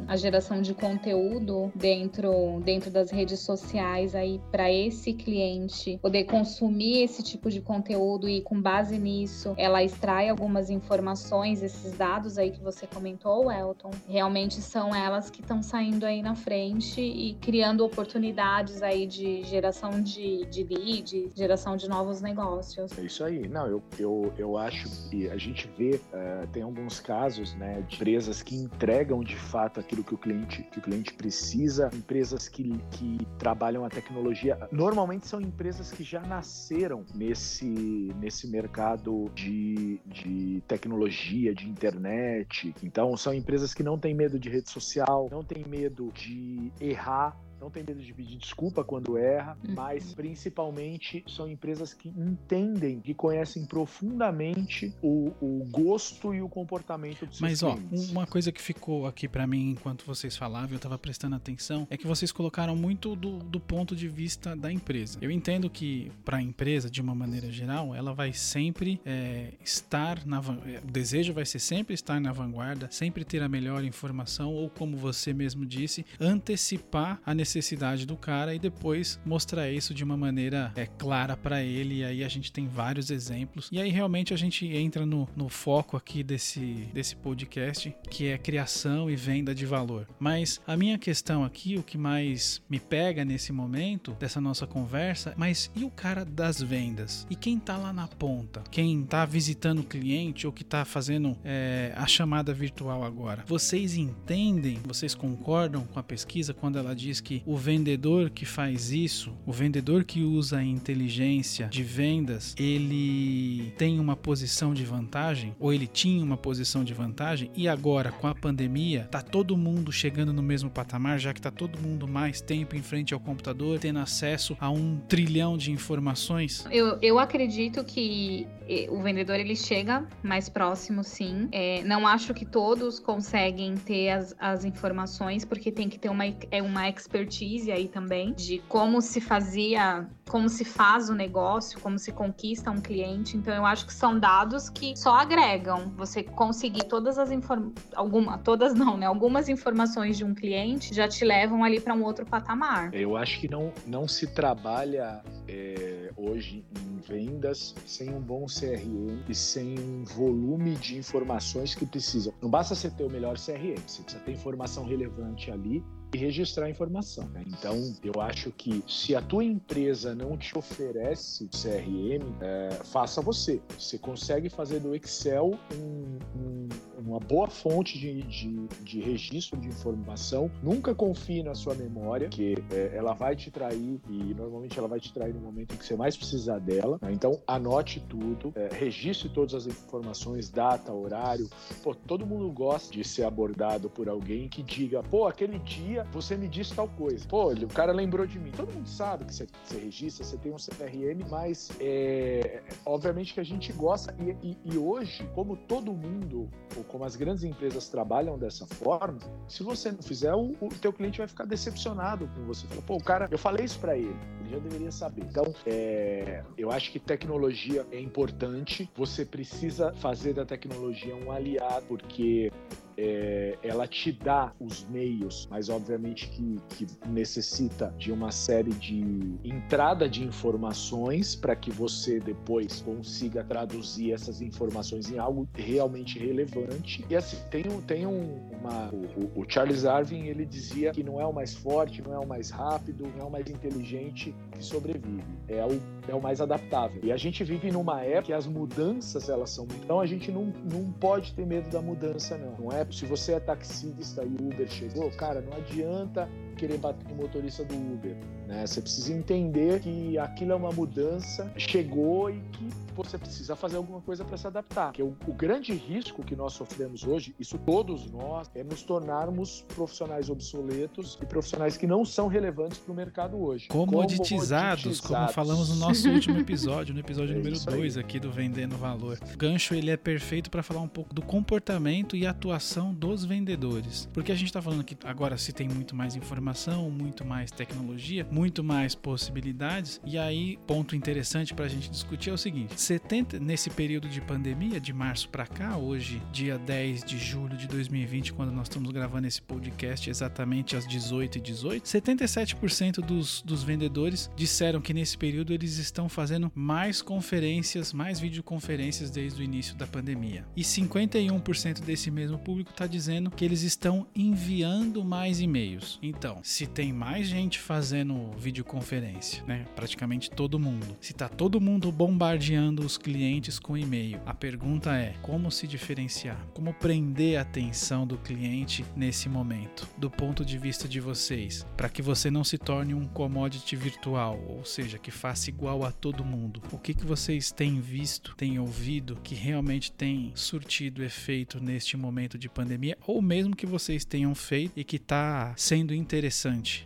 a geração de conteúdo dentro dentro das redes sociais aí para esse cliente poder consumir esse tipo de conteúdo e com base nisso ela extrai algumas informações, esses dados aí que você comentou, Elton, realmente são elas que estão saindo aí na frente e criando oportunidades aí de geração de, de lead, geração de novos negócios. É isso aí. Não, eu, eu, eu acho que a gente vê, uh, tem alguns casos, né, de empresas que entregam de fato aquilo que o cliente, que o cliente precisa, empresas que, que trabalham a tecnologia. Normalmente são empresas que já nasceram nesse nesse, nesse mercado de, de tecnologia, de internet. Então, são empresas que não têm medo de rede social, não têm medo de errar não tem medo de pedir desculpa quando erra, uhum. mas principalmente são empresas que entendem, que conhecem profundamente o, o gosto e o comportamento dos Mas ó, uma coisa que ficou aqui para mim enquanto vocês falavam, eu tava prestando atenção, é que vocês colocaram muito do, do ponto de vista da empresa. Eu entendo que para a empresa, de uma maneira geral, ela vai sempre é, estar na é, o desejo vai ser sempre estar na vanguarda, sempre ter a melhor informação ou como você mesmo disse, antecipar a necessidade necessidade do cara e depois mostrar isso de uma maneira é, clara para ele. E aí a gente tem vários exemplos. E aí realmente a gente entra no, no foco aqui desse, desse podcast, que é criação e venda de valor. Mas a minha questão aqui, o que mais me pega nesse momento dessa nossa conversa, mas e o cara das vendas? E quem tá lá na ponta? Quem tá visitando o cliente ou que tá fazendo é, a chamada virtual agora? Vocês entendem, vocês concordam com a pesquisa quando ela diz que o vendedor que faz isso, o vendedor que usa a inteligência de vendas, ele tem uma posição de vantagem ou ele tinha uma posição de vantagem e agora com a pandemia tá todo mundo chegando no mesmo patamar, já que tá todo mundo mais tempo em frente ao computador, tendo acesso a um trilhão de informações? Eu, eu acredito que o vendedor ele chega mais próximo, sim. É, não acho que todos conseguem ter as, as informações, porque tem que ter uma, é uma expertise aí também de como se fazia, como se faz o negócio, como se conquista um cliente. Então eu acho que são dados que só agregam. Você conseguir todas as informações, alguma, todas não, né? Algumas informações de um cliente já te levam ali para um outro patamar. Eu acho que não, não se trabalha é, hoje em vendas sem um bom CRM e sem um volume de informações que precisam. Não basta você ter o melhor CRM, você precisa ter informação relevante ali e registrar a informação. Né? Então, eu acho que se a tua empresa não te oferece CRM, é, faça você. Você consegue fazer do Excel um, um, uma boa fonte de, de, de, registro de informação. Nunca confie na sua memória, que é, ela vai te trair e normalmente ela vai te trair no momento em que você mais precisar dela. Né? Então, anote tudo, é, registre todas as informações, data, horário. Pô, todo mundo gosta de ser abordado por alguém que diga, pô, aquele dia você me disse tal coisa. Pô, o cara lembrou de mim. Todo mundo sabe que você, você registra, você tem um CRM, mas é, obviamente que a gente gosta. E, e, e, hoje, como todo mundo, ou como as grandes empresas trabalham dessa forma, se você não fizer, o, o teu cliente vai ficar decepcionado com você. Fala, pô, o cara, eu falei isso para ele, ele já deveria saber. Então, é, eu acho que tecnologia é importante. Você precisa fazer da tecnologia um aliado, porque é, ela te dá os meios, mas obviamente que, que necessita de uma série de entrada de informações para que você depois consiga traduzir essas informações em algo realmente relevante. E assim, tem, tem um, uma. O, o Charles Darwin ele dizia que não é o mais forte, não é o mais rápido, não é o mais inteligente que sobrevive, é o, é o mais adaptável. E a gente vive numa época que as mudanças elas são. Então a gente não, não pode ter medo da mudança, não. Não é? Se você é taxista e o Uber chegou, cara, não adianta querer bater no motorista do Uber. Né? Você precisa entender que aquilo é uma mudança, chegou e que você precisa fazer alguma coisa para se adaptar. Que o, o, grande risco que nós sofremos hoje, isso todos nós, é nos tornarmos profissionais obsoletos e profissionais que não são relevantes para o mercado hoje. Comoditizados, como falamos no nosso último episódio, no episódio é número 2 aqui do Vendendo Valor. O gancho ele é perfeito para falar um pouco do comportamento e atuação dos vendedores. Porque a gente está falando que agora se tem muito mais informação, muito mais tecnologia, muito mais possibilidades. E aí, ponto interessante para a gente discutir é o seguinte: 70 nesse período de pandemia, de março para cá, hoje, dia 10 de julho de 2020, quando nós estamos gravando esse podcast exatamente às 18h18, 77% dos, dos vendedores disseram que nesse período eles estão fazendo mais conferências, mais videoconferências desde o início da pandemia. E 51% desse mesmo público está dizendo que eles estão enviando mais e-mails. Então, se tem mais gente fazendo videoconferência, né? Praticamente todo mundo. Se tá todo mundo bombardeando os clientes com e-mail. A pergunta é: como se diferenciar? Como prender a atenção do cliente nesse momento, do ponto de vista de vocês, para que você não se torne um commodity virtual, ou seja, que faça igual a todo mundo? O que, que vocês têm visto, têm ouvido que realmente tem surtido efeito neste momento de pandemia, ou mesmo que vocês tenham feito e que está sendo interessante?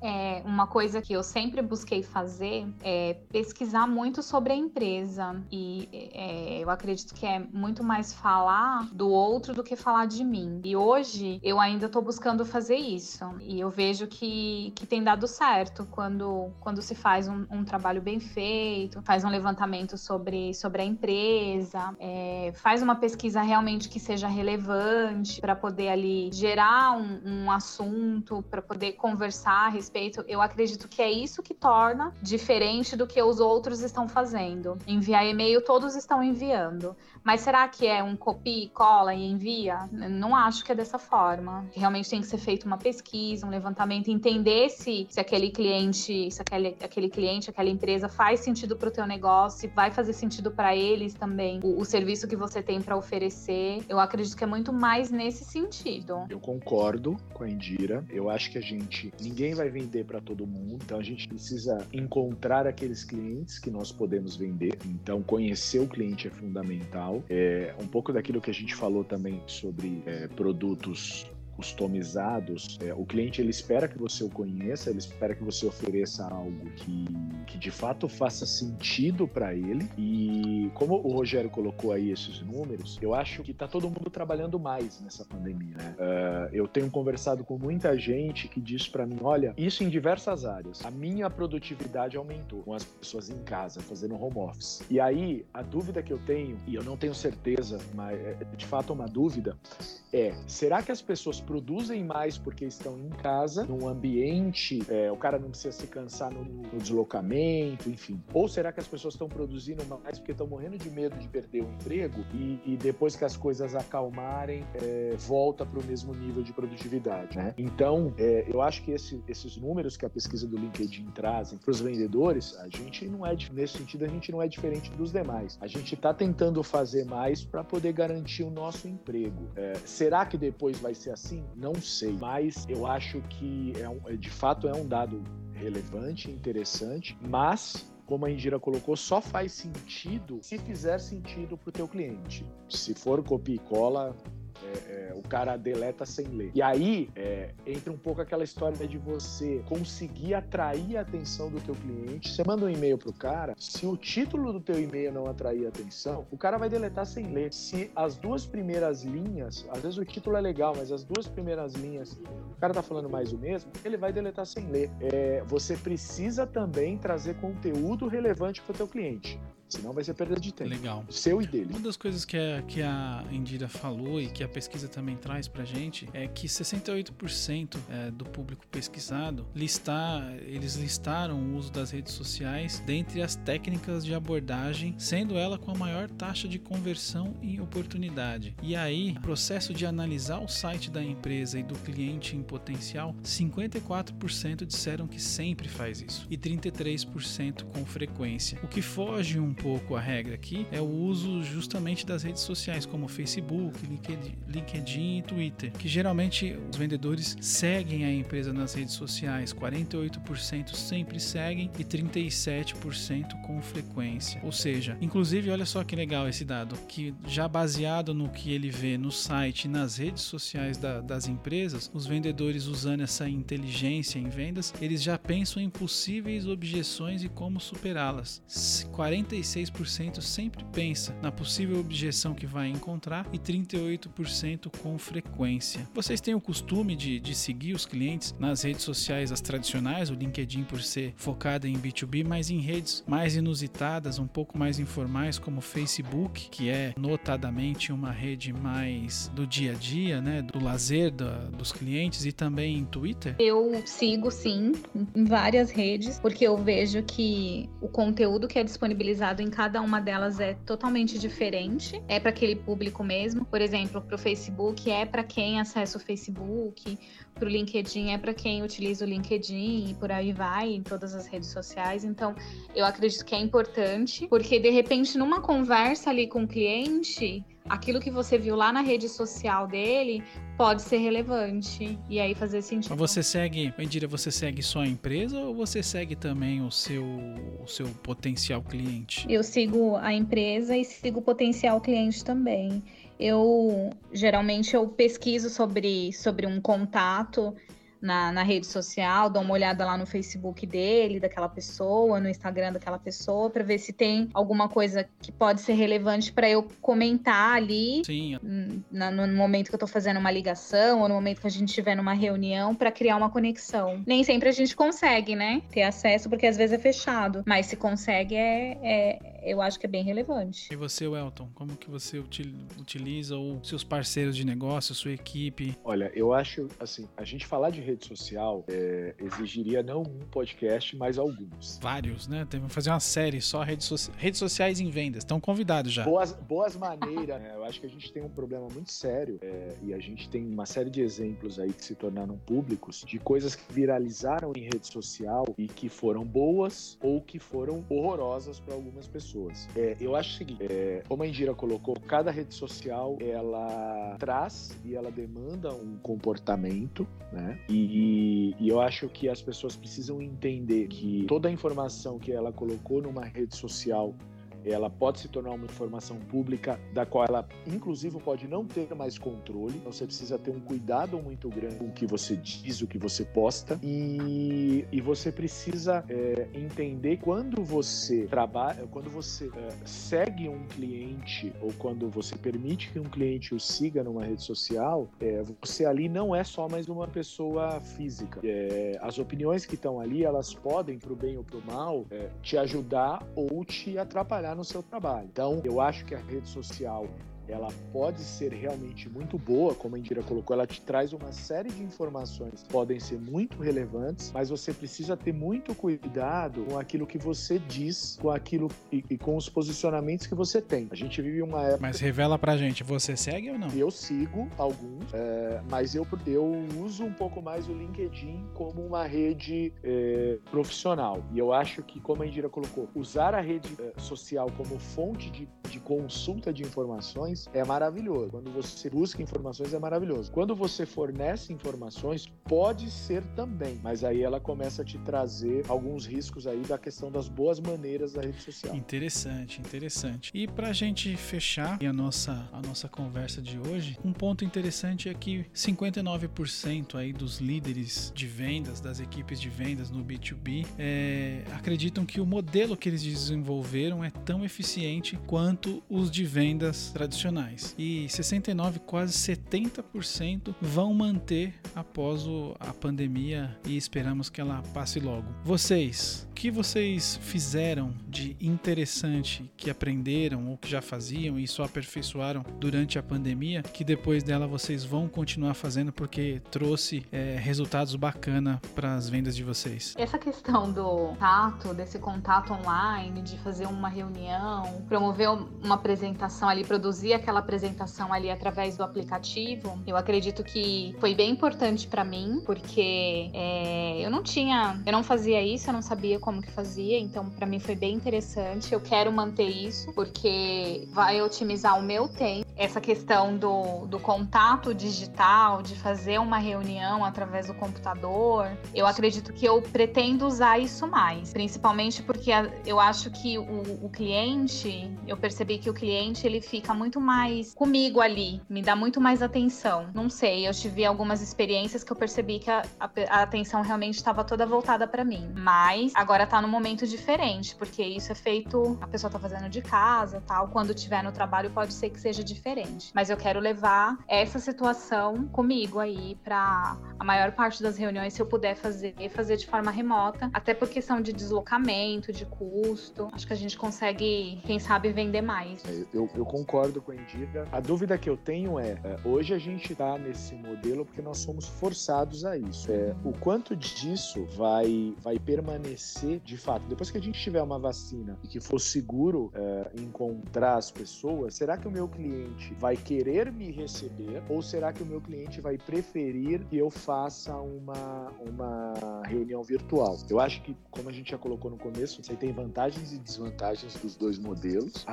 É, uma coisa que eu sempre busquei fazer é pesquisar muito sobre a empresa e é, eu acredito que é muito mais falar do outro do que falar de mim. E hoje eu ainda estou buscando fazer isso. E eu vejo que, que tem dado certo quando, quando se faz um, um trabalho bem feito, faz um levantamento sobre, sobre a empresa, é, faz uma pesquisa realmente que seja relevante para poder ali gerar um, um assunto, para poder conversar a respeito. Eu acredito que é isso que torna diferente do que os outros estão fazendo. Enviar e-mail todos estão enviando. Mas será que é um copia, cola e envia? Não acho que é dessa forma. Realmente tem que ser feita uma pesquisa, um levantamento, entender se, se aquele cliente, se aquele, aquele cliente, aquela empresa faz sentido para o teu negócio, se vai fazer sentido para eles também o, o serviço que você tem para oferecer. Eu acredito que é muito mais nesse sentido. Eu concordo com a Indira. Eu acho que a gente ninguém vai vender para todo mundo, então a gente precisa encontrar aqueles clientes que nós podemos vender. Então conhecer o cliente é fundamental. É um pouco daquilo que a gente falou também sobre é, produtos customizados, é, o cliente ele espera que você o conheça, ele espera que você ofereça algo que, que de fato faça sentido para ele. E como o Rogério colocou aí esses números, eu acho que tá todo mundo trabalhando mais nessa pandemia. Né? Uh, eu tenho conversado com muita gente que diz para mim, olha, isso em diversas áreas. A minha produtividade aumentou com as pessoas em casa fazendo home office. E aí a dúvida que eu tenho e eu não tenho certeza, mas é de fato uma dúvida é: será que as pessoas produzem mais porque estão em casa, num ambiente, é, o cara não precisa se cansar no, no, deslocamento, enfim. Ou será que as pessoas estão produzindo mais porque estão morrendo de medo de perder o emprego e, e depois que as coisas acalmarem, é, volta para o mesmo nível de produtividade, né? Então, é, eu acho que esse, esses números que a pesquisa do LinkedIn trazem para os vendedores, a gente não é, nesse sentido, a gente não é diferente dos demais. A gente está tentando fazer mais para poder garantir o nosso emprego. É, será que depois vai ser assim? Assim? Não sei, mas eu acho que é um, de fato é um dado relevante, interessante, mas como a Indira colocou, só faz sentido se fizer sentido para o teu cliente. Se for copia e cola, é, é, o cara deleta sem ler. E aí é, entra um pouco aquela história de você conseguir atrair a atenção do teu cliente. Você manda um e-mail pro cara, se o título do teu e-mail não atrair a atenção, o cara vai deletar sem ler. Se as duas primeiras linhas, às vezes o título é legal, mas as duas primeiras linhas, o cara tá falando mais o mesmo, ele vai deletar sem ler. É, você precisa também trazer conteúdo relevante para o teu cliente. Senão vai ser perda de tempo. Legal. Seu e dele. Uma das coisas que a, que a Indira falou e que a pesquisa também traz pra gente é que 68% é, do público pesquisado listar, eles listaram o uso das redes sociais dentre as técnicas de abordagem, sendo ela com a maior taxa de conversão e oportunidade. E aí, processo de analisar o site da empresa e do cliente em potencial, 54% disseram que sempre faz isso e 33% com frequência, o que foge um pouco a regra aqui é o uso justamente das redes sociais, como Facebook, LinkedIn e Twitter, que geralmente os vendedores seguem a empresa nas redes sociais, 48% sempre seguem e 37% com frequência. Ou seja, inclusive, olha só que legal esse dado, que já baseado no que ele vê no site e nas redes sociais da, das empresas, os vendedores usando essa inteligência em vendas, eles já pensam em possíveis objeções e como superá-las. 46% sempre pensa na possível objeção que vai encontrar e 38% com frequência. Vocês têm o costume de, de seguir os clientes nas redes sociais, as tradicionais, o LinkedIn por ser focada em B2B, mas em redes mais inusitadas, um pouco mais informais, como o Facebook, que é notadamente uma rede mais do dia a dia, né, do lazer da, dos clientes, e também em Twitter? Eu sigo sim em várias redes, porque eu vejo que o conteúdo que é disponibilizado em cada uma delas é totalmente diferente. É para aquele público mesmo. Por exemplo, para o Facebook é para quem acessa o Facebook, para o LinkedIn é para quem utiliza o LinkedIn e por aí vai em todas as redes sociais. Então, eu acredito que é importante, porque de repente numa conversa ali com o cliente, aquilo que você viu lá na rede social dele pode ser relevante e aí fazer sentido. Mas você segue, Indira, você segue só a empresa ou você segue também o seu, o seu potencial cliente? Eu sigo a empresa e sigo o potencial cliente também. Eu geralmente eu pesquiso sobre, sobre um contato na, na rede social, dou uma olhada lá no Facebook dele, daquela pessoa, no Instagram daquela pessoa, para ver se tem alguma coisa que pode ser relevante para eu comentar ali Sim. Na, no momento que eu tô fazendo uma ligação ou no momento que a gente estiver numa reunião para criar uma conexão. Nem sempre a gente consegue, né? Ter acesso, porque às vezes é fechado. Mas se consegue, é, é eu acho que é bem relevante. E você, Welton, como que você utiliza ou seus parceiros de negócio, sua equipe? Olha, eu acho, assim, a gente falar de rede social é, exigiria não um podcast, mas alguns. Vários, né? Temos que fazer uma série só redes, so redes sociais em vendas. Estão convidados já. Boas, boas maneiras. né? Eu acho que a gente tem um problema muito sério é, e a gente tem uma série de exemplos aí que se tornaram públicos de coisas que viralizaram em rede social e que foram boas ou que foram horrorosas para algumas pessoas pessoas. É, eu acho o seguinte, é, como a Indira colocou, cada rede social ela traz e ela demanda um comportamento, né? E, e eu acho que as pessoas precisam entender que toda a informação que ela colocou numa rede social ela pode se tornar uma informação pública da qual ela, inclusive, pode não ter mais controle. Então, você precisa ter um cuidado muito grande com o que você diz, o que você posta. E, e você precisa é, entender quando você trabalha, quando você é, segue um cliente ou quando você permite que um cliente o siga numa rede social, é, você ali não é só mais uma pessoa física. É, as opiniões que estão ali, elas podem, para o bem ou para o mal, é, te ajudar ou te atrapalhar no seu trabalho. Então, eu acho que a rede social ela pode ser realmente muito boa, como a Indira colocou, ela te traz uma série de informações que podem ser muito relevantes, mas você precisa ter muito cuidado com aquilo que você diz, com aquilo e, e com os posicionamentos que você tem. A gente vive uma época. Mas revela pra gente, você segue ou não? Eu sigo alguns, é, mas eu, eu uso um pouco mais o LinkedIn como uma rede é, profissional. E eu acho que, como a Indira colocou, usar a rede é, social como fonte de, de consulta de informações informações é maravilhoso. Quando você busca informações é maravilhoso. Quando você fornece informações, pode ser também, mas aí ela começa a te trazer alguns riscos aí da questão das boas maneiras da rede social. Interessante, interessante. E pra gente fechar a nossa, a nossa conversa de hoje, um ponto interessante é que 59% aí dos líderes de vendas, das equipes de vendas no B2B, é, acreditam que o modelo que eles desenvolveram é tão eficiente quanto os de vendas tradicionais e 69, quase 70% vão manter após o, a pandemia e esperamos que ela passe logo. Vocês, o que vocês fizeram de interessante que aprenderam ou que já faziam e só aperfeiçoaram durante a pandemia que depois dela vocês vão continuar fazendo porque trouxe é, resultados bacana para as vendas de vocês? Essa questão do contato, desse contato online, de fazer uma reunião, promover uma apresentação ali, produzir aquela apresentação ali através do aplicativo, eu acredito que foi bem importante para mim, porque é, eu não tinha, eu não fazia isso, eu não sabia como que fazia, então para mim foi bem interessante. Eu quero manter isso, porque vai otimizar o meu tempo. Essa questão do, do contato digital, de fazer uma reunião através do computador, eu acredito que eu pretendo usar isso mais, principalmente porque eu acho que o, o cliente, eu percebi que o cliente ele fica muito mais comigo ali, me dá muito mais atenção. Não sei, eu tive algumas experiências que eu percebi que a, a, a atenção realmente estava toda voltada para mim, mas agora tá num momento diferente, porque isso é feito, a pessoa tá fazendo de casa, tal, quando tiver no trabalho pode ser que seja diferente. Mas eu quero levar essa situação comigo aí para a maior parte das reuniões, se eu puder fazer, fazer de forma remota, até por questão de deslocamento, de custo. Acho que a gente consegue, quem sabe, vender mais. É, eu, eu concordo com a Indira. A dúvida que eu tenho é, é hoje a gente está nesse modelo porque nós somos forçados a isso. É, o quanto disso vai, vai permanecer de fato? Depois que a gente tiver uma vacina e que for seguro é, encontrar as pessoas, será que o meu cliente vai querer me receber ou será que o meu cliente vai preferir que eu faça uma, uma reunião virtual? Eu acho que, como a gente já colocou no começo, você tem vantagens e desvantagens dos dois modelos.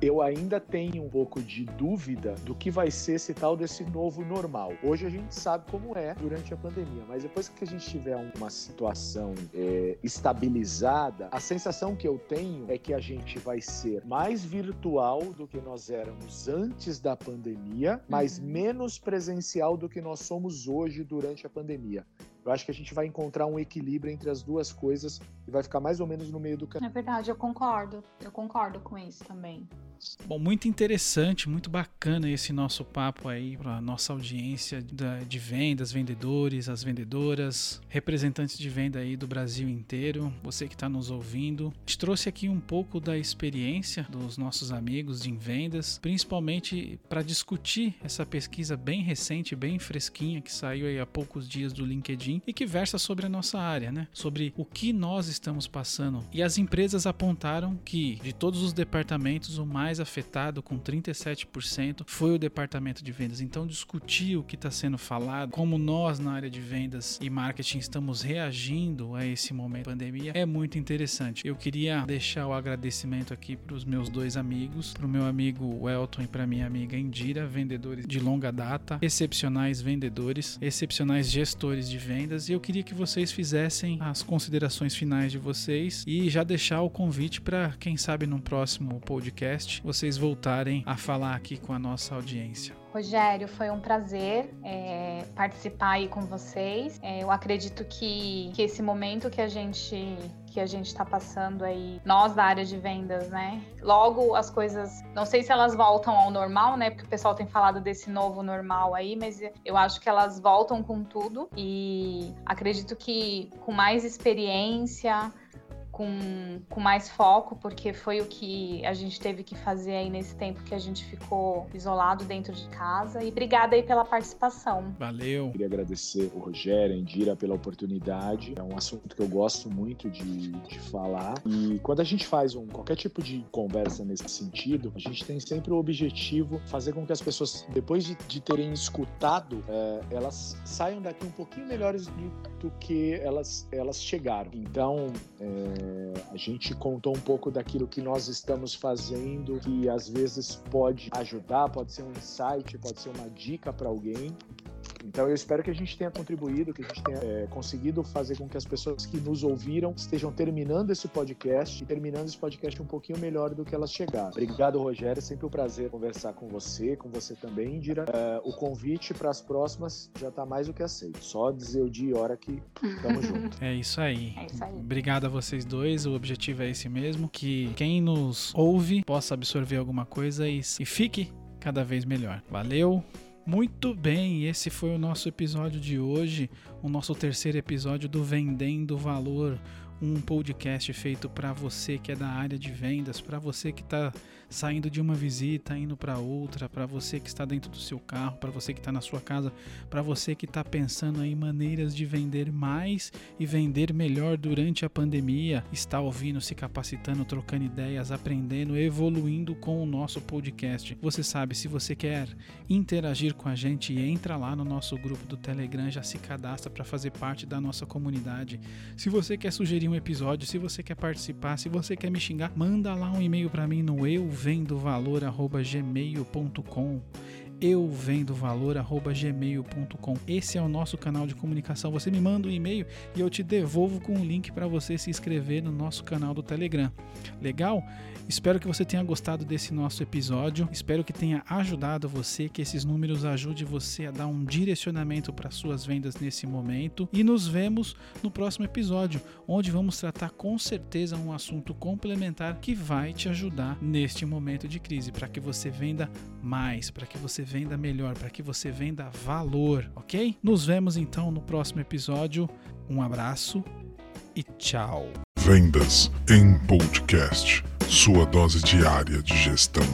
Eu ainda tenho um pouco de dúvida do que vai ser esse tal desse novo normal. Hoje a gente sabe como é durante a pandemia, mas depois que a gente tiver uma situação é, estabilizada, a sensação que eu tenho é que a gente vai ser mais virtual do que nós éramos antes da pandemia, mas uhum. menos presencial do que nós somos hoje durante a pandemia. Eu acho que a gente vai encontrar um equilíbrio entre as duas coisas e vai ficar mais ou menos no meio do caminho. É verdade, eu concordo. Eu concordo com isso também. Bom, muito interessante, muito bacana esse nosso papo aí para nossa audiência de vendas, vendedores, as vendedoras, representantes de venda aí do Brasil inteiro, você que está nos ouvindo. A gente trouxe aqui um pouco da experiência dos nossos amigos em vendas, principalmente para discutir essa pesquisa bem recente, bem fresquinha que saiu aí há poucos dias do LinkedIn e que versa sobre a nossa área, né? Sobre o que nós estamos passando. E as empresas apontaram que de todos os departamentos o mais mais afetado, com 37%, foi o departamento de vendas. Então, discutir o que está sendo falado, como nós na área de vendas e marketing estamos reagindo a esse momento de pandemia, é muito interessante. Eu queria deixar o agradecimento aqui para os meus dois amigos, para o meu amigo Elton e para minha amiga Indira, vendedores de longa data, excepcionais vendedores, excepcionais gestores de vendas. E eu queria que vocês fizessem as considerações finais de vocês e já deixar o convite para, quem sabe, no próximo podcast vocês voltarem a falar aqui com a nossa audiência. Rogério, foi um prazer é, participar aí com vocês. É, eu acredito que, que esse momento que a gente que a gente está passando aí, nós da área de vendas, né? Logo as coisas, não sei se elas voltam ao normal, né? Porque o pessoal tem falado desse novo normal aí, mas eu acho que elas voltam com tudo e acredito que com mais experiência, com, com mais foco, porque foi o que a gente teve que fazer aí nesse tempo que a gente ficou isolado dentro de casa. E obrigada aí pela participação. Valeu. Queria agradecer o Rogério, a Indira pela oportunidade. É um assunto que eu gosto muito de, de falar. E quando a gente faz um, qualquer tipo de conversa nesse sentido, a gente tem sempre o objetivo fazer com que as pessoas, depois de, de terem escutado, é, elas saiam daqui um pouquinho melhores do, do que elas, elas chegaram. Então, é, a gente contou um pouco daquilo que nós estamos fazendo, que às vezes pode ajudar, pode ser um insight, pode ser uma dica para alguém. Então eu espero que a gente tenha contribuído, que a gente tenha é, conseguido fazer com que as pessoas que nos ouviram estejam terminando esse podcast e terminando esse podcast um pouquinho melhor do que elas chegaram. Obrigado, Rogério. É sempre um prazer conversar com você, com você também, Indira. É, o convite para as próximas já está mais do que aceito. Só dizer o dia e hora que estamos juntos. É isso aí. É isso aí. Obrigado a vocês dois. O objetivo é esse mesmo: que quem nos ouve possa absorver alguma coisa e, e fique cada vez melhor. Valeu! Muito bem, esse foi o nosso episódio de hoje, o nosso terceiro episódio do Vendendo Valor, um podcast feito para você que é da área de vendas, para você que está saindo de uma visita, indo para outra, para você que está dentro do seu carro, para você que está na sua casa, para você que está pensando em maneiras de vender mais e vender melhor durante a pandemia, está ouvindo, se capacitando, trocando ideias, aprendendo, evoluindo com o nosso podcast. Você sabe, se você quer interagir com a gente, entra lá no nosso grupo do Telegram, já se cadastra para fazer parte da nossa comunidade. Se você quer sugerir um episódio, se você quer participar, se você quer me xingar, manda lá um e-mail para mim no eu euvendovalor@gmail.com euvendovalor@gmail.com. Esse é o nosso canal de comunicação. Você me manda um e-mail e eu te devolvo com um link para você se inscrever no nosso canal do Telegram. Legal? Espero que você tenha gostado desse nosso episódio. Espero que tenha ajudado você, que esses números ajudem você a dar um direcionamento para suas vendas nesse momento. E nos vemos no próximo episódio, onde vamos tratar com certeza um assunto complementar que vai te ajudar neste momento de crise, para que você venda mais, para que você venda melhor, para que você venda valor, ok? Nos vemos então no próximo episódio. Um abraço e tchau. Vendas em podcast. Sua dose diária de gestão.